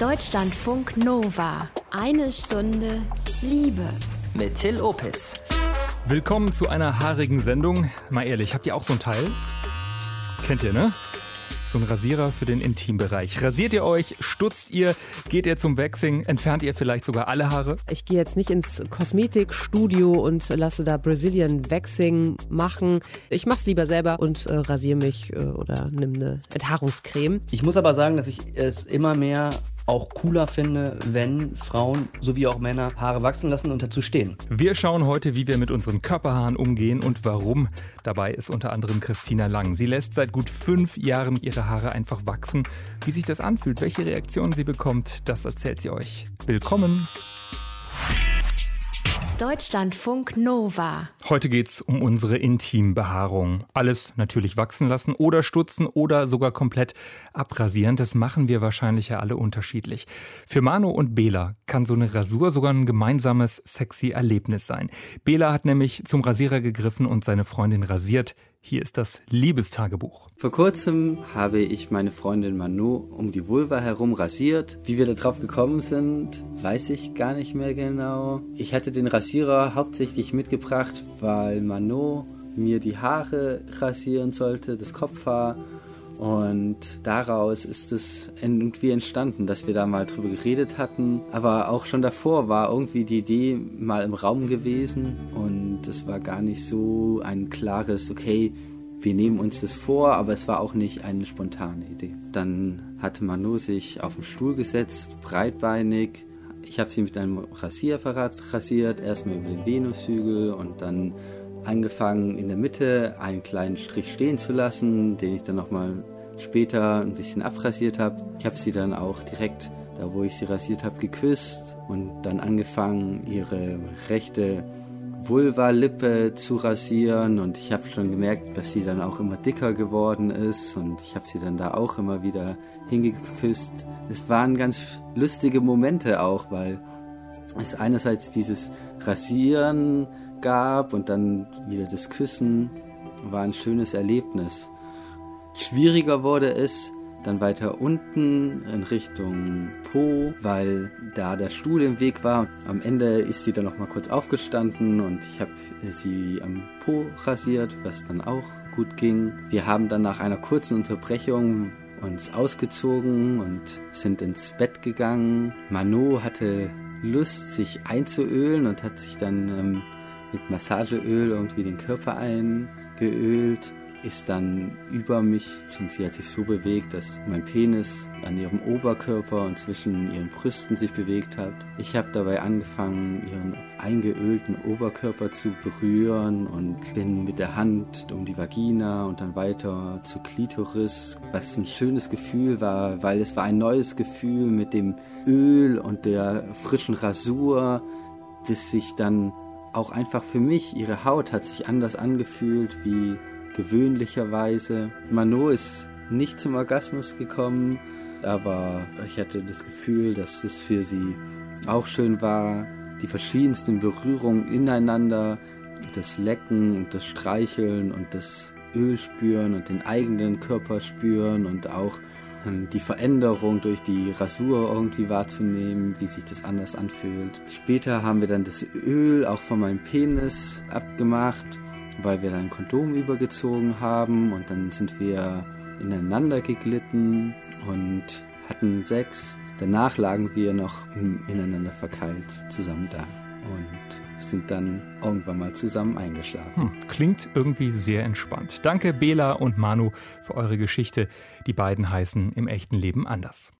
Deutschlandfunk Nova. Eine Stunde Liebe. Mit Till Opitz. Willkommen zu einer haarigen Sendung. Mal ehrlich, habt ihr auch so ein Teil? Kennt ihr, ne? So ein Rasierer für den Intimbereich. Rasiert ihr euch? Stutzt ihr? Geht ihr zum Waxing? Entfernt ihr vielleicht sogar alle Haare? Ich gehe jetzt nicht ins Kosmetikstudio und lasse da Brazilian Waxing machen. Ich mache es lieber selber und äh, rasiere mich äh, oder nimm eine Enthaarungscreme. Ich muss aber sagen, dass ich es immer mehr auch cooler finde, wenn Frauen sowie auch Männer Haare wachsen lassen und dazu stehen. Wir schauen heute, wie wir mit unseren Körperhaaren umgehen und warum. Dabei ist unter anderem Christina Lang. Sie lässt seit gut fünf Jahren ihre Haare einfach wachsen. Wie sich das anfühlt, welche Reaktionen sie bekommt, das erzählt sie euch. Willkommen. Deutschlandfunk Nova. Heute geht's um unsere Intimbehaarung. Alles natürlich wachsen lassen oder stutzen oder sogar komplett abrasieren. Das machen wir wahrscheinlich ja alle unterschiedlich. Für Manu und Bela kann so eine Rasur sogar ein gemeinsames sexy Erlebnis sein. Bela hat nämlich zum Rasierer gegriffen und seine Freundin rasiert. Hier ist das Liebestagebuch. Vor kurzem habe ich meine Freundin Manu um die Vulva herum rasiert. Wie wir darauf gekommen sind, weiß ich gar nicht mehr genau. Ich hatte den Rasierer hauptsächlich mitgebracht, weil Manu mir die Haare rasieren sollte, das Kopfhaar. Und daraus ist es irgendwie entstanden, dass wir da mal drüber geredet hatten. Aber auch schon davor war irgendwie die Idee mal im Raum gewesen. Und es war gar nicht so ein klares, okay, wir nehmen uns das vor, aber es war auch nicht eine spontane Idee. Dann hatte Manu sich auf den Stuhl gesetzt, breitbeinig. Ich habe sie mit einem Rasierapparat rasiert, erstmal über den Venushügel und dann angefangen in der Mitte einen kleinen Strich stehen zu lassen, den ich dann nochmal später ein bisschen abrasiert habe. Ich habe sie dann auch direkt da, wo ich sie rasiert habe, geküsst und dann angefangen, ihre rechte Vulva-Lippe zu rasieren und ich habe schon gemerkt, dass sie dann auch immer dicker geworden ist und ich habe sie dann da auch immer wieder hingeküsst. Es waren ganz lustige Momente auch, weil es einerseits dieses Rasieren gab und dann wieder das Küssen war ein schönes Erlebnis. Schwieriger wurde es dann weiter unten in Richtung Po, weil da der Stuhl im Weg war. Am Ende ist sie dann noch mal kurz aufgestanden und ich habe sie am Po rasiert, was dann auch gut ging. Wir haben dann nach einer kurzen Unterbrechung uns ausgezogen und sind ins Bett gegangen. Mano hatte Lust, sich einzuölen und hat sich dann ähm, mit Massageöl irgendwie den Körper eingeölt, ist dann über mich und sie hat sich so bewegt, dass mein Penis an ihrem Oberkörper und zwischen ihren Brüsten sich bewegt hat. Ich habe dabei angefangen, ihren eingeölten Oberkörper zu berühren und bin mit der Hand um die Vagina und dann weiter zur Klitoris, was ein schönes Gefühl war, weil es war ein neues Gefühl mit dem Öl und der frischen Rasur, das sich dann auch einfach für mich, ihre Haut hat sich anders angefühlt wie gewöhnlicherweise. Mano ist nicht zum Orgasmus gekommen, aber ich hatte das Gefühl, dass es für sie auch schön war, die verschiedensten Berührungen ineinander, das Lecken und das Streicheln und das Öl spüren und den eigenen Körper spüren und auch ähm, die Veränderung durch die Rasur irgendwie wahrzunehmen, wie sich das anders anfühlt. Später haben wir dann das Öl auch von meinem Penis abgemacht, weil wir dann Kondom übergezogen haben und dann sind wir ineinander geglitten und hatten Sex. Danach lagen wir noch ineinander verkeilt zusammen da und sind dann irgendwann mal zusammen eingeschlafen. Hm, klingt irgendwie sehr entspannt. Danke Bela und Manu für eure Geschichte. Die beiden heißen im echten Leben anders.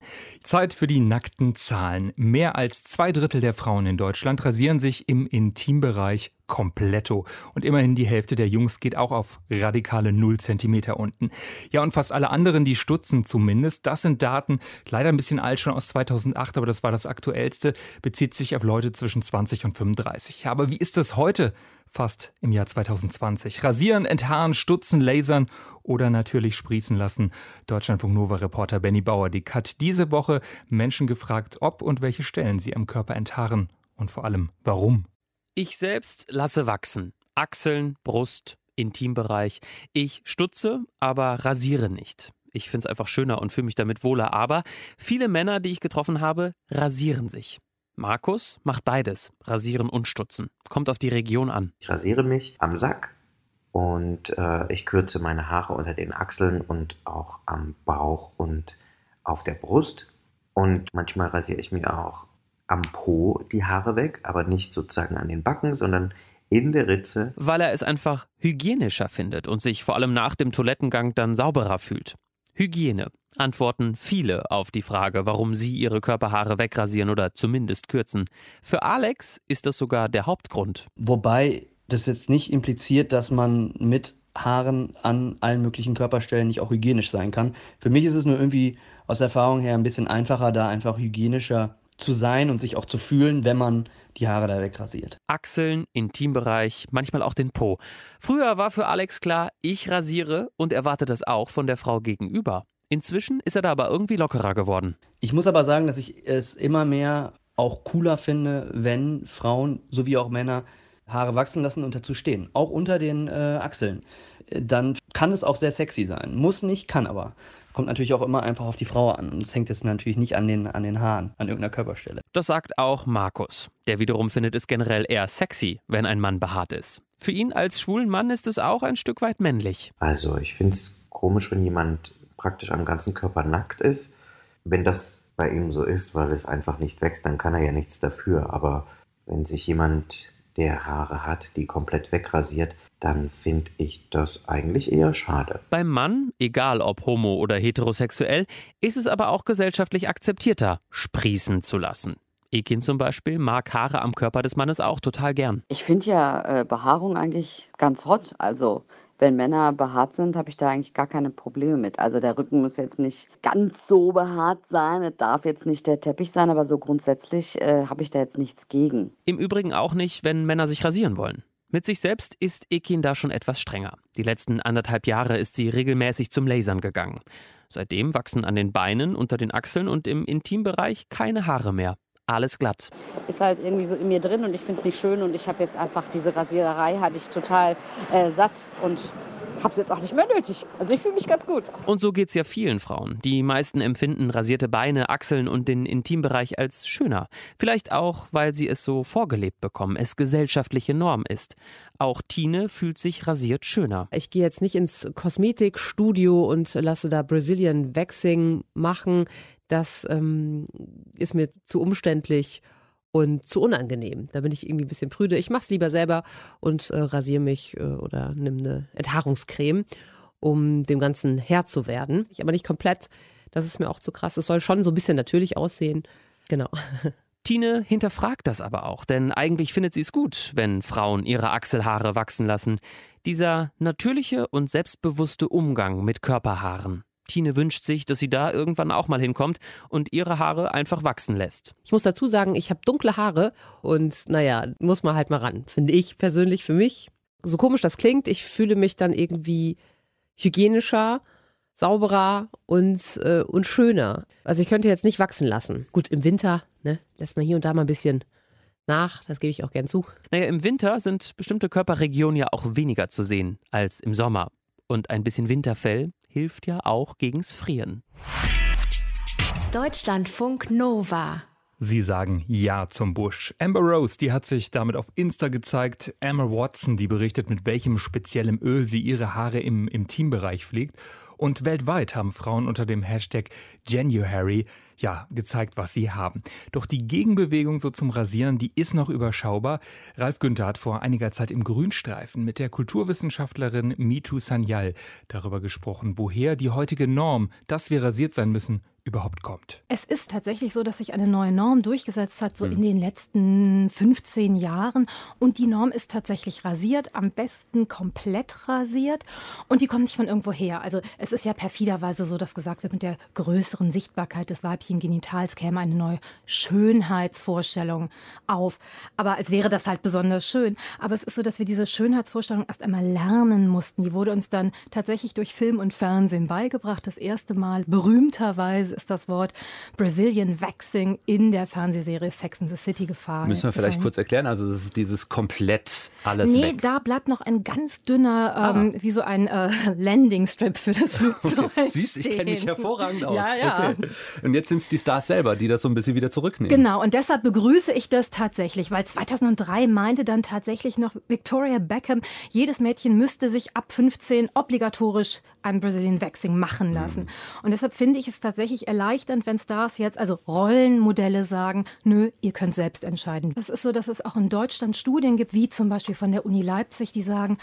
Zeit für die nackten Zahlen. Mehr als zwei Drittel der Frauen in Deutschland rasieren sich im Intimbereich kompletto. Und immerhin die Hälfte der Jungs geht auch auf radikale 0 cm unten. Ja, und fast alle anderen, die stutzen zumindest. Das sind Daten, leider ein bisschen alt schon aus 2008, aber das war das aktuellste, bezieht sich auf Leute zwischen 20 und 35. Ja, aber wie ist das heute? Fast im Jahr 2020. Rasieren, enthaaren, stutzen, lasern oder natürlich sprießen lassen. Deutschlandfunk Nova Reporter Benny Bauer Dick hat diese Woche Menschen gefragt, ob und welche Stellen sie am Körper enthaaren und vor allem warum. Ich selbst lasse wachsen. Achseln, Brust, Intimbereich. Ich stutze, aber rasiere nicht. Ich finde es einfach schöner und fühle mich damit wohler. Aber viele Männer, die ich getroffen habe, rasieren sich. Markus macht beides, rasieren und stutzen. Kommt auf die Region an. Ich rasiere mich am Sack und äh, ich kürze meine Haare unter den Achseln und auch am Bauch und auf der Brust. Und manchmal rasiere ich mir auch am Po die Haare weg, aber nicht sozusagen an den Backen, sondern in der Ritze. Weil er es einfach hygienischer findet und sich vor allem nach dem Toilettengang dann sauberer fühlt. Hygiene antworten viele auf die Frage, warum sie ihre Körperhaare wegrasieren oder zumindest kürzen. Für Alex ist das sogar der Hauptgrund. Wobei das jetzt nicht impliziert, dass man mit Haaren an allen möglichen Körperstellen nicht auch hygienisch sein kann. Für mich ist es nur irgendwie aus Erfahrung her ein bisschen einfacher, da einfach hygienischer zu sein und sich auch zu fühlen, wenn man die Haare da wegrasiert. Achseln, Intimbereich, manchmal auch den Po. Früher war für Alex klar, ich rasiere und erwarte das auch von der Frau gegenüber. Inzwischen ist er da aber irgendwie lockerer geworden. Ich muss aber sagen, dass ich es immer mehr auch cooler finde, wenn Frauen sowie auch Männer Haare wachsen lassen und dazu stehen. Auch unter den äh, Achseln. Dann kann es auch sehr sexy sein. Muss nicht, kann aber. Kommt natürlich auch immer einfach auf die Frau an. Und es hängt jetzt natürlich nicht an den, an den Haaren, an irgendeiner Körperstelle. Das sagt auch Markus. Der wiederum findet es generell eher sexy, wenn ein Mann behaart ist. Für ihn als schwulen Mann ist es auch ein Stück weit männlich. Also ich finde es komisch, wenn jemand praktisch am ganzen Körper nackt ist. Wenn das bei ihm so ist, weil es einfach nicht wächst, dann kann er ja nichts dafür. Aber wenn sich jemand, der Haare hat, die komplett wegrasiert, dann finde ich das eigentlich eher schade. Beim Mann, egal ob homo oder heterosexuell, ist es aber auch gesellschaftlich akzeptierter, sprießen zu lassen. Ekin zum Beispiel mag Haare am Körper des Mannes auch total gern. Ich finde ja äh, Behaarung eigentlich ganz hot. Also wenn Männer behaart sind, habe ich da eigentlich gar keine Probleme mit. Also der Rücken muss jetzt nicht ganz so behaart sein, es darf jetzt nicht der Teppich sein, aber so grundsätzlich äh, habe ich da jetzt nichts gegen. Im Übrigen auch nicht, wenn Männer sich rasieren wollen. Mit sich selbst ist Ekin da schon etwas strenger. Die letzten anderthalb Jahre ist sie regelmäßig zum Lasern gegangen. Seitdem wachsen an den Beinen, unter den Achseln und im Intimbereich keine Haare mehr. Alles glatt. Ist halt irgendwie so in mir drin und ich finde es nicht schön und ich habe jetzt einfach diese Rasiererei, hatte ich total äh, satt und habe es jetzt auch nicht mehr nötig. Also ich fühle mich ganz gut. Und so geht es ja vielen Frauen. Die meisten empfinden rasierte Beine, Achseln und den Intimbereich als schöner. Vielleicht auch, weil sie es so vorgelebt bekommen, es gesellschaftliche Norm ist. Auch Tine fühlt sich rasiert schöner. Ich gehe jetzt nicht ins Kosmetikstudio und lasse da Brazilian Waxing machen. Das ähm, ist mir zu umständlich und zu unangenehm. Da bin ich irgendwie ein bisschen prüde. Ich mache es lieber selber und äh, rasiere mich äh, oder nehme eine Enthaarungscreme, um dem Ganzen Herr zu werden. Ich aber nicht komplett. Das ist mir auch zu krass. Es soll schon so ein bisschen natürlich aussehen. Genau. Tine hinterfragt das aber auch, denn eigentlich findet sie es gut, wenn Frauen ihre Achselhaare wachsen lassen. Dieser natürliche und selbstbewusste Umgang mit Körperhaaren. Tine wünscht sich, dass sie da irgendwann auch mal hinkommt und ihre Haare einfach wachsen lässt. Ich muss dazu sagen, ich habe dunkle Haare und naja, muss man halt mal ran, finde ich persönlich für mich. So komisch das klingt, ich fühle mich dann irgendwie hygienischer, sauberer und, äh, und schöner. Also ich könnte jetzt nicht wachsen lassen. Gut, im Winter ne, lässt man hier und da mal ein bisschen nach, das gebe ich auch gern zu. Naja, im Winter sind bestimmte Körperregionen ja auch weniger zu sehen als im Sommer. Und ein bisschen Winterfell hilft ja auch gegens Frieren. Deutschlandfunk Nova. Sie sagen Ja zum Busch. Amber Rose, die hat sich damit auf Insta gezeigt. Emma Watson, die berichtet, mit welchem speziellen Öl sie ihre Haare im Intimbereich pflegt. Und weltweit haben Frauen unter dem Hashtag January ja gezeigt, was sie haben. Doch die Gegenbewegung so zum Rasieren, die ist noch überschaubar. Ralf Günther hat vor einiger Zeit im Grünstreifen mit der Kulturwissenschaftlerin Mitu Sanyal darüber gesprochen, woher die heutige Norm, dass wir rasiert sein müssen, überhaupt kommt. Es ist tatsächlich so, dass sich eine neue Norm durchgesetzt hat, so hm. in den letzten 15 Jahren. Und die Norm ist tatsächlich rasiert, am besten komplett rasiert. Und die kommt nicht von irgendwo her. Also es ist ja perfiderweise so, dass gesagt wird, mit der größeren Sichtbarkeit des weiblichen Genitals käme eine neue Schönheitsvorstellung auf. Aber als wäre das halt besonders schön. Aber es ist so, dass wir diese Schönheitsvorstellung erst einmal lernen mussten. Die wurde uns dann tatsächlich durch Film und Fernsehen beigebracht. Das erste Mal berühmterweise ist das Wort Brazilian Waxing in der Fernsehserie Sex in the City gefallen. Müssen wir vielleicht kurz erklären, also das ist dieses komplett alles nee, weg. da bleibt noch ein ganz dünner, ähm, wie so ein äh, Landing-Strip für das Flugzeug Siehst, ich kenne mich hervorragend aus. Ja, ja. Okay. Und jetzt sind es die Stars selber, die das so ein bisschen wieder zurücknehmen. Genau, und deshalb begrüße ich das tatsächlich, weil 2003 meinte dann tatsächlich noch Victoria Beckham, jedes Mädchen müsste sich ab 15 obligatorisch ein Brazilian Waxing machen lassen. Und deshalb finde ich es tatsächlich erleichternd, wenn Stars jetzt, also Rollenmodelle sagen, nö, ihr könnt selbst entscheiden. Es ist so, dass es auch in Deutschland Studien gibt, wie zum Beispiel von der Uni Leipzig, die sagen,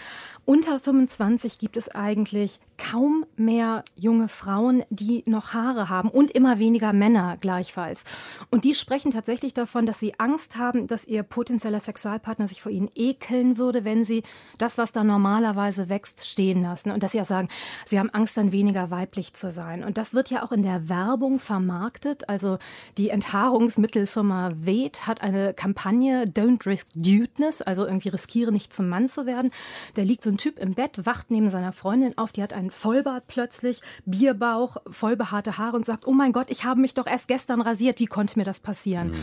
unter 25 gibt es eigentlich kaum mehr junge Frauen, die noch Haare haben und immer weniger Männer gleichfalls. Und die sprechen tatsächlich davon, dass sie Angst haben, dass ihr potenzieller Sexualpartner sich vor ihnen ekeln würde, wenn sie das, was da normalerweise wächst, stehen lassen. Und dass sie auch sagen, sie haben Angst, dann weniger weiblich zu sein. Und das wird ja auch in der Werbung vermarktet. Also die Enthaarungsmittelfirma Ved hat eine Kampagne Don't Risk Dudeness, also irgendwie riskiere nicht zum Mann zu werden. Da liegt so ein Typ im Bett, wacht neben seiner Freundin auf, die hat einen Vollbart plötzlich, Bierbauch, vollbehaarte Haare und sagt, oh mein Gott, ich habe mich doch erst gestern rasiert, wie konnte mir das passieren?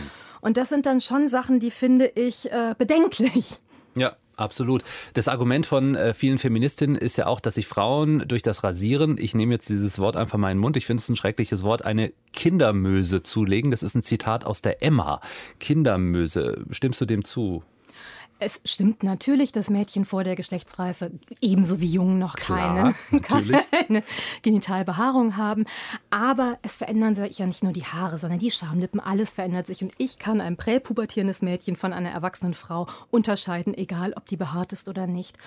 Und das sind dann schon Sachen, die finde ich äh, bedenklich. Ja, absolut. Das Argument von äh, vielen Feministinnen ist ja auch, dass sich Frauen durch das Rasieren, ich nehme jetzt dieses Wort einfach mal in den Mund, ich finde es ein schreckliches Wort, eine Kindermöse zulegen. Das ist ein Zitat aus der Emma. Kindermöse. Stimmst du dem zu? Es stimmt natürlich, dass Mädchen vor der Geschlechtsreife ebenso wie Jungen noch Klar, keine, keine Genitalbehaarung haben. Aber es verändern sich ja nicht nur die Haare, sondern die Schamlippen. Alles verändert sich. Und ich kann ein präpubertierendes Mädchen von einer erwachsenen Frau unterscheiden, egal ob die behaart ist oder nicht.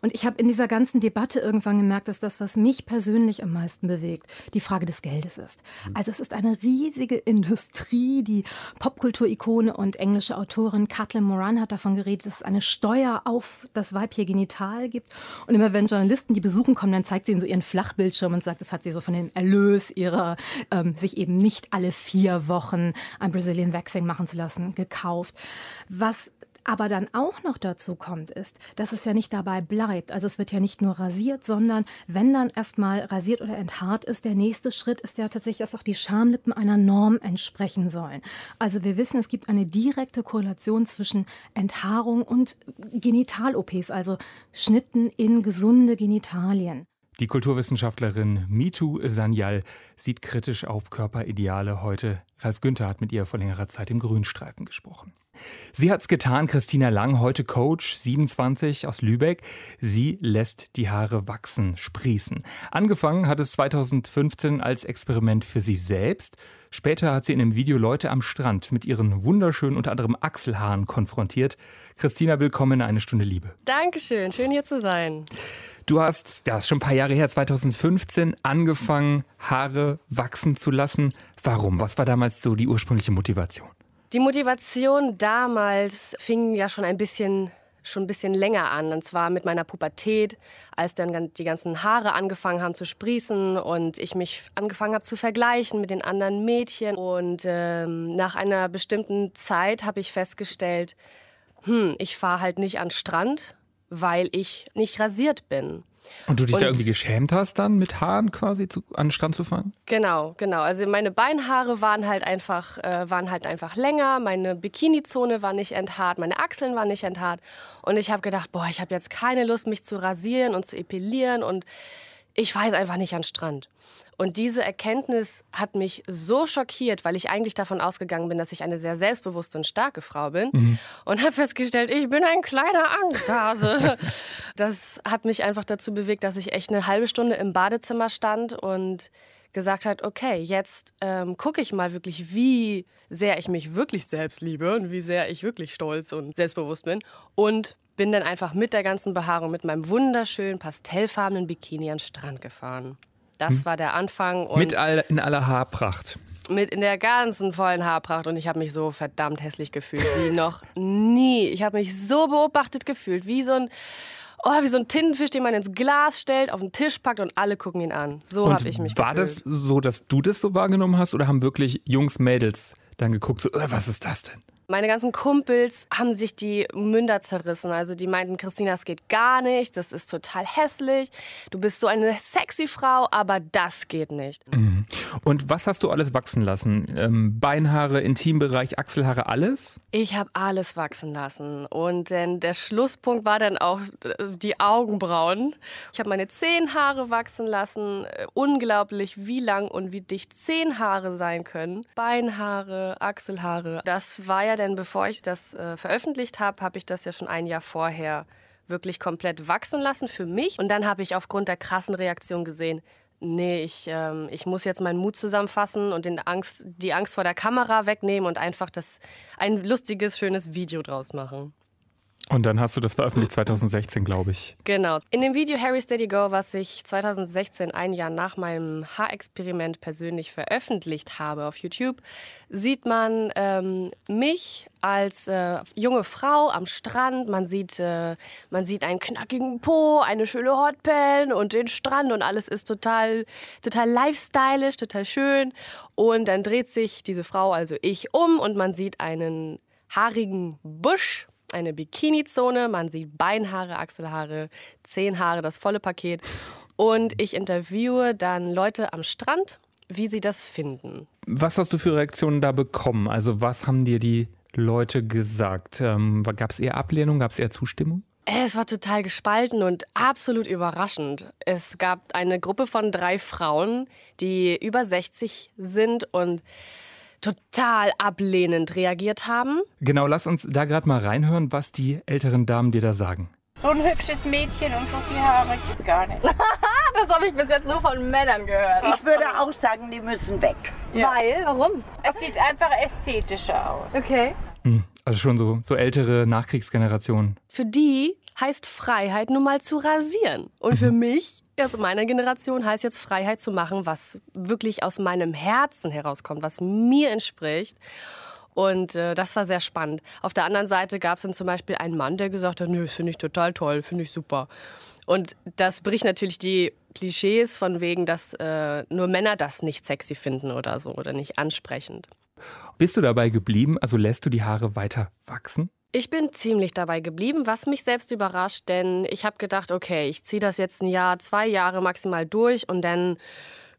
Und ich habe in dieser ganzen Debatte irgendwann gemerkt, dass das, was mich persönlich am meisten bewegt, die Frage des Geldes ist. Also es ist eine riesige Industrie. Die Popkulturikone und englische Autorin Kathleen Moran hat davon geredet, dass eine Steuer auf das weibliche Genital gibt. Und immer wenn Journalisten die besuchen kommen, dann zeigt sie ihnen so ihren Flachbildschirm und sagt, das hat sie so von dem Erlös ihrer, ähm, sich eben nicht alle vier Wochen ein Brazilian Waxing machen zu lassen, gekauft. Was aber dann auch noch dazu kommt, ist, dass es ja nicht dabei bleibt. Also es wird ja nicht nur rasiert, sondern wenn dann erstmal rasiert oder enthaart ist, der nächste Schritt ist ja tatsächlich, dass auch die Schamlippen einer Norm entsprechen sollen. Also wir wissen, es gibt eine direkte Korrelation zwischen Enthaarung und Genital-OPs, also Schnitten in gesunde Genitalien. Die Kulturwissenschaftlerin Mitu Sanyal sieht kritisch auf Körperideale heute. Ralf Günther hat mit ihr vor längerer Zeit im Grünstreifen gesprochen. Sie hat's getan, Christina Lang, heute Coach, 27 aus Lübeck. Sie lässt die Haare wachsen, sprießen. Angefangen hat es 2015 als Experiment für sie selbst. Später hat sie in einem Video Leute am Strand mit ihren wunderschönen unter anderem Achselhaaren konfrontiert. Christina, willkommen in eine Stunde Liebe. Dankeschön, schön hier zu sein. Du hast, ja, ist schon ein paar Jahre her, 2015, angefangen, Haare wachsen zu lassen. Warum? Was war damals so die ursprüngliche Motivation? Die Motivation damals fing ja schon ein bisschen schon ein bisschen länger an. Und zwar mit meiner Pubertät, als dann die ganzen Haare angefangen haben zu sprießen und ich mich angefangen habe zu vergleichen mit den anderen Mädchen. Und ähm, nach einer bestimmten Zeit habe ich festgestellt, hm, ich fahre halt nicht an Strand, weil ich nicht rasiert bin. Und du dich Und- da irgendwie geschämt hast, dann mit Haaren quasi zu, an den Strand zu fahren? Genau, genau. Also meine Beinhaare waren halt einfach, äh, waren halt einfach länger. Meine Bikini-Zone war nicht enthaart, meine Achseln waren nicht enthaart. Und ich habe gedacht, boah, ich habe jetzt keine Lust, mich zu rasieren und zu epilieren. Und ich fahre jetzt einfach nicht an den Strand. Und diese Erkenntnis hat mich so schockiert, weil ich eigentlich davon ausgegangen bin, dass ich eine sehr selbstbewusste und starke Frau bin. Und habe festgestellt, ich bin ein kleiner Angsthase. das hat mich einfach dazu bewegt, dass ich echt eine halbe Stunde im Badezimmer stand und gesagt hat, okay, jetzt ähm, gucke ich mal wirklich, wie sehr ich mich wirklich selbst liebe und wie sehr ich wirklich stolz und selbstbewusst bin. Und bin dann einfach mit der ganzen Behaarung, mit meinem wunderschönen pastellfarbenen Bikini an den Strand gefahren. Das war der Anfang. Und mit all, in aller Haarpracht. mit in der ganzen vollen Haarpracht und ich habe mich so verdammt hässlich gefühlt wie noch nie. Ich habe mich so beobachtet gefühlt, wie so ein oh, wie so ein Tintenfisch, den man ins Glas stellt, auf den Tisch packt und alle gucken ihn an. So habe ich mich War gefühlt. das so, dass du das so wahrgenommen hast oder haben wirklich Jungs, Mädels dann geguckt, so, äh, was ist das denn? Meine ganzen Kumpels haben sich die Münder zerrissen. Also die meinten, Christina, das geht gar nicht, das ist total hässlich. Du bist so eine sexy Frau, aber das geht nicht. Mhm. Und was hast du alles wachsen lassen? Ähm, Beinhaare, Intimbereich, Achselhaare, alles? Ich habe alles wachsen lassen. Und denn der Schlusspunkt war dann auch die Augenbrauen. Ich habe meine Zehenhaare wachsen lassen. Äh, unglaublich, wie lang und wie dicht Zehenhaare sein können. Beinhaare, Achselhaare. Das war ja denn, bevor ich das äh, veröffentlicht habe, habe ich das ja schon ein Jahr vorher wirklich komplett wachsen lassen für mich. Und dann habe ich aufgrund der krassen Reaktion gesehen, nee, ich, ähm, ich muss jetzt meinen Mut zusammenfassen und den Angst, die Angst vor der Kamera wegnehmen und einfach das, ein lustiges, schönes Video draus machen. Und dann hast du das veröffentlicht 2016, glaube ich. Genau. In dem Video Harry Steady Go, was ich 2016, ein Jahr nach meinem Haarexperiment persönlich veröffentlicht habe auf YouTube, sieht man ähm, mich als äh, junge Frau am Strand. Man sieht, äh, man sieht einen knackigen Po, eine schöne Hotpan und den Strand und alles ist total, total lifestylisch, total schön. Und dann dreht sich diese Frau, also ich, um und man sieht einen haarigen Busch eine Bikini-Zone. Man sieht Beinhaare, Achselhaare, Zehenhaare, das volle Paket. Und ich interviewe dann Leute am Strand, wie sie das finden. Was hast du für Reaktionen da bekommen? Also was haben dir die Leute gesagt? Ähm, Gab es eher Ablehnung? Gab es eher Zustimmung? Es war total gespalten und absolut überraschend. Es gab eine Gruppe von drei Frauen, die über 60 sind und total ablehnend reagiert haben. Genau, lass uns da gerade mal reinhören, was die älteren Damen dir da sagen. So ein hübsches Mädchen und so viel Haare gibt gar nicht. das habe ich bis jetzt nur von Männern gehört. Ich würde auch sagen, die müssen weg. Ja. Weil? Warum? Es sieht einfach ästhetischer aus. Okay. Hm, also schon so, so ältere Nachkriegsgenerationen. Für die heißt Freiheit nun mal zu rasieren. Und für mich, also meiner Generation, heißt jetzt Freiheit zu machen, was wirklich aus meinem Herzen herauskommt, was mir entspricht. Und äh, das war sehr spannend. Auf der anderen Seite gab es dann zum Beispiel einen Mann, der gesagt hat, nö, finde ich total toll, finde ich super. Und das bricht natürlich die Klischees von wegen, dass äh, nur Männer das nicht sexy finden oder so oder nicht ansprechend. Bist du dabei geblieben? Also lässt du die Haare weiter wachsen? Ich bin ziemlich dabei geblieben, was mich selbst überrascht, denn ich habe gedacht, okay, ich ziehe das jetzt ein Jahr, zwei Jahre maximal durch und dann,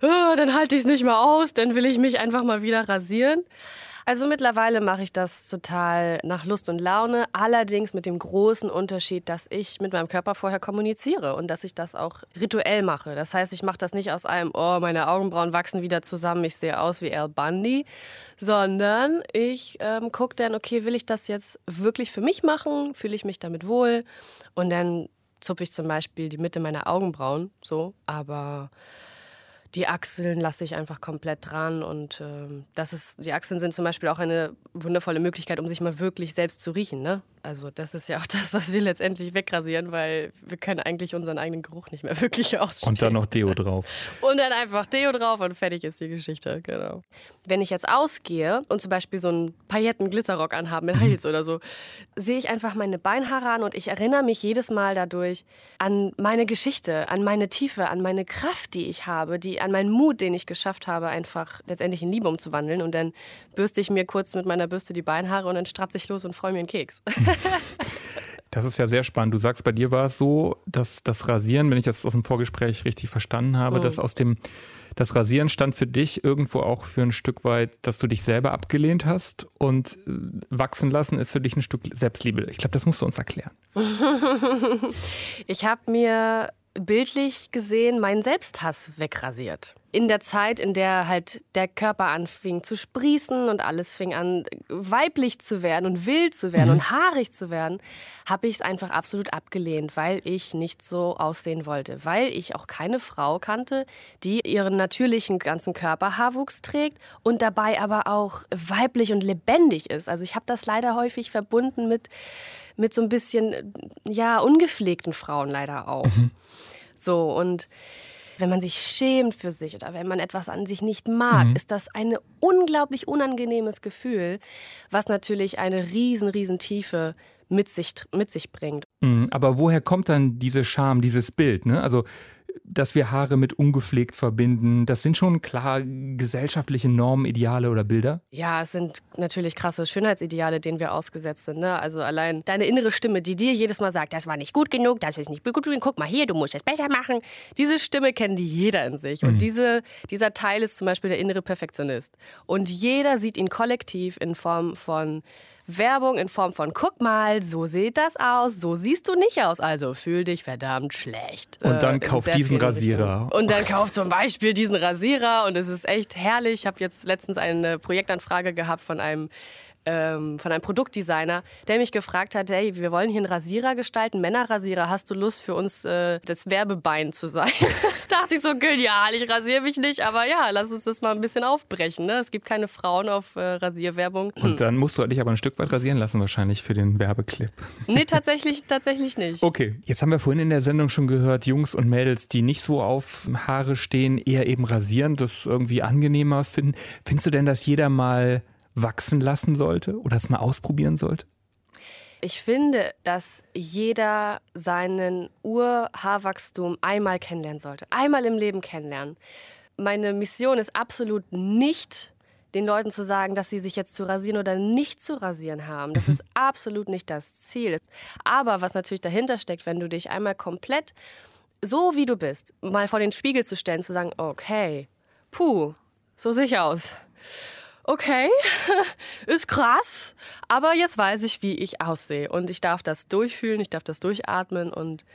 äh, dann halte ich es nicht mehr aus, dann will ich mich einfach mal wieder rasieren. Also mittlerweile mache ich das total nach Lust und Laune, allerdings mit dem großen Unterschied, dass ich mit meinem Körper vorher kommuniziere und dass ich das auch rituell mache. Das heißt, ich mache das nicht aus einem, oh, meine Augenbrauen wachsen wieder zusammen, ich sehe aus wie Al Bundy, sondern ich ähm, gucke dann, okay, will ich das jetzt wirklich für mich machen? Fühle ich mich damit wohl? Und dann zupfe ich zum Beispiel die Mitte meiner Augenbrauen, so, aber die Achseln lasse ich einfach komplett dran und äh, das ist, die Achseln sind zum Beispiel auch eine wundervolle Möglichkeit, um sich mal wirklich selbst zu riechen. Ne? Also das ist ja auch das, was wir letztendlich wegrasieren, weil wir können eigentlich unseren eigenen Geruch nicht mehr wirklich ausstehen. Und dann noch Deo drauf. und dann einfach Deo drauf und fertig ist die Geschichte, genau. Wenn ich jetzt ausgehe und zum Beispiel so einen Pailletten-Glitterrock anhabe mit Heels oder so, sehe ich einfach meine Beinhaare an und ich erinnere mich jedes Mal dadurch an meine Geschichte, an meine Tiefe, an meine Kraft, die ich habe, die, an meinen Mut, den ich geschafft habe, einfach letztendlich in Liebe umzuwandeln. Und dann bürste ich mir kurz mit meiner Bürste die Beinhaare und dann stratze ich los und freue mir einen Keks. Das ist ja sehr spannend. Du sagst, bei dir war es so, dass das Rasieren, wenn ich das aus dem Vorgespräch richtig verstanden habe, mhm. dass aus dem das Rasieren stand für dich irgendwo auch für ein Stück weit, dass du dich selber abgelehnt hast und äh, wachsen lassen ist für dich ein Stück Selbstliebe. Ich glaube, das musst du uns erklären. ich habe mir bildlich gesehen meinen Selbsthass wegrasiert. In der Zeit, in der halt der Körper anfing zu sprießen und alles fing an weiblich zu werden und wild zu werden mhm. und haarig zu werden, habe ich es einfach absolut abgelehnt, weil ich nicht so aussehen wollte, weil ich auch keine Frau kannte, die ihren natürlichen ganzen Körperhaarwuchs trägt und dabei aber auch weiblich und lebendig ist. Also ich habe das leider häufig verbunden mit mit so ein bisschen, ja, ungepflegten Frauen leider auch. Mhm. So, und wenn man sich schämt für sich oder wenn man etwas an sich nicht mag, mhm. ist das ein unglaublich unangenehmes Gefühl, was natürlich eine riesen, riesen Tiefe mit sich, mit sich bringt. Mhm, aber woher kommt dann diese Scham, dieses Bild? Ne? Also dass wir Haare mit ungepflegt verbinden, das sind schon klar gesellschaftliche Normen, Ideale oder Bilder? Ja, es sind natürlich krasse Schönheitsideale, denen wir ausgesetzt sind. Ne? Also allein deine innere Stimme, die dir jedes Mal sagt, das war nicht gut genug, das ist nicht gut genug, guck mal hier, du musst es besser machen. Diese Stimme kennt die jeder in sich. Mhm. Und diese, dieser Teil ist zum Beispiel der innere Perfektionist. Und jeder sieht ihn kollektiv in Form von Werbung in Form von guck mal, so sieht das aus, so siehst du nicht aus, also fühl dich verdammt schlecht. Und dann äh, kauf diesen Rasierer. Und dann kauf zum Beispiel diesen Rasierer und es ist echt herrlich. Ich habe jetzt letztens eine Projektanfrage gehabt von einem ähm, von einem Produktdesigner, der mich gefragt hat, hey, wir wollen hier einen Rasierer gestalten, Männerrasierer, hast du Lust für uns äh, das Werbebein zu sein? Dachte ich so, genial, ich rasiere mich nicht, aber ja, lass uns das mal ein bisschen aufbrechen. Ne? Es gibt keine Frauen auf äh, Rasierwerbung. Und dann musst du dich aber ein Stück weit rasieren lassen wahrscheinlich für den Werbeclip. Nee, tatsächlich, tatsächlich nicht. Okay, jetzt haben wir vorhin in der Sendung schon gehört, Jungs und Mädels, die nicht so auf Haare stehen, eher eben rasieren, das irgendwie angenehmer finden. Findest du denn, dass jeder mal wachsen lassen sollte oder es mal ausprobieren sollte? Ich finde, dass jeder seinen Urhaarwachstum einmal kennenlernen sollte. Einmal im Leben kennenlernen. Meine Mission ist absolut nicht, den Leuten zu sagen, dass sie sich jetzt zu rasieren oder nicht zu rasieren haben. Das ist absolut nicht das Ziel. Aber was natürlich dahinter steckt, wenn du dich einmal komplett so wie du bist, mal vor den Spiegel zu stellen, zu sagen, okay, puh, so sehe ich aus okay, ist krass, aber jetzt weiß ich, wie ich aussehe. Und ich darf das durchfühlen, ich darf das durchatmen und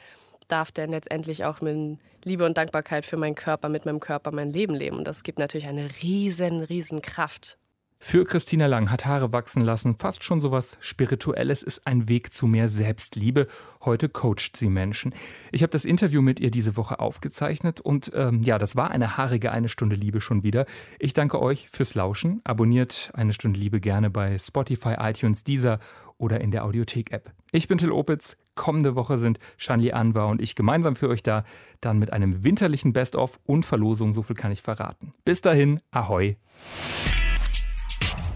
darf dann letztendlich auch mit Liebe und Dankbarkeit für meinen Körper, mit meinem Körper mein Leben leben. Und das gibt natürlich eine riesen, riesen Kraft. Für Christina Lang hat Haare wachsen lassen fast schon sowas Spirituelles, ist ein Weg zu mehr Selbstliebe. Heute coacht sie Menschen. Ich habe das Interview mit ihr diese Woche aufgezeichnet und ähm, ja, das war eine haarige eine Stunde Liebe schon wieder. Ich danke euch fürs Lauschen. Abonniert eine Stunde Liebe gerne bei Spotify, iTunes, Deezer oder in der Audiothek-App. Ich bin Till Opitz. Kommende Woche sind Shanli Anwar und ich gemeinsam für euch da, dann mit einem winterlichen Best-of und Verlosung, so viel kann ich verraten. Bis dahin, ahoi.